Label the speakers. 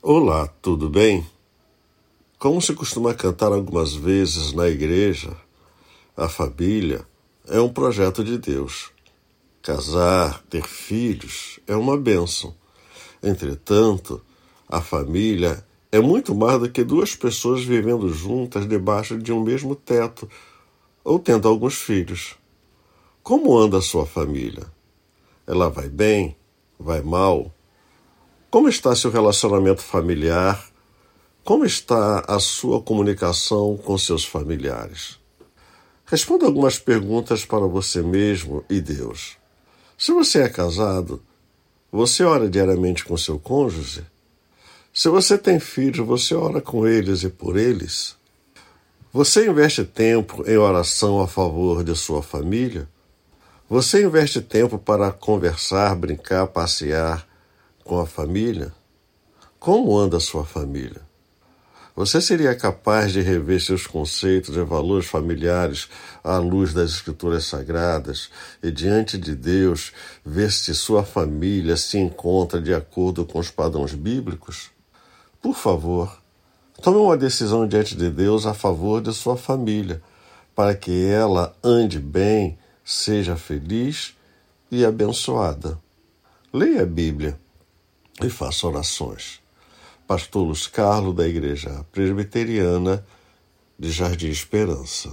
Speaker 1: Olá, tudo bem? Como se costuma cantar algumas vezes na igreja, a família é um projeto de Deus. Casar, ter filhos é uma bênção. Entretanto, a família é muito mais do que duas pessoas vivendo juntas debaixo de um mesmo teto ou tendo alguns filhos. Como anda a sua família? Ela vai bem? Vai mal? Como está seu relacionamento familiar? Como está a sua comunicação com seus familiares? Responda algumas perguntas para você mesmo e Deus. Se você é casado, você ora diariamente com seu cônjuge? Se você tem filhos, você ora com eles e por eles? Você investe tempo em oração a favor de sua família? Você investe tempo para conversar, brincar, passear com a família? Como anda a sua família? Você seria capaz de rever seus conceitos e valores familiares à luz das Escrituras Sagradas e, diante de Deus, ver se sua família se encontra de acordo com os padrões bíblicos? Por favor, tome uma decisão diante de Deus a favor de sua família, para que ela ande bem, seja feliz e abençoada. Leia a Bíblia e faça orações. Pastor Luz Carlos, da Igreja Presbiteriana de Jardim Esperança.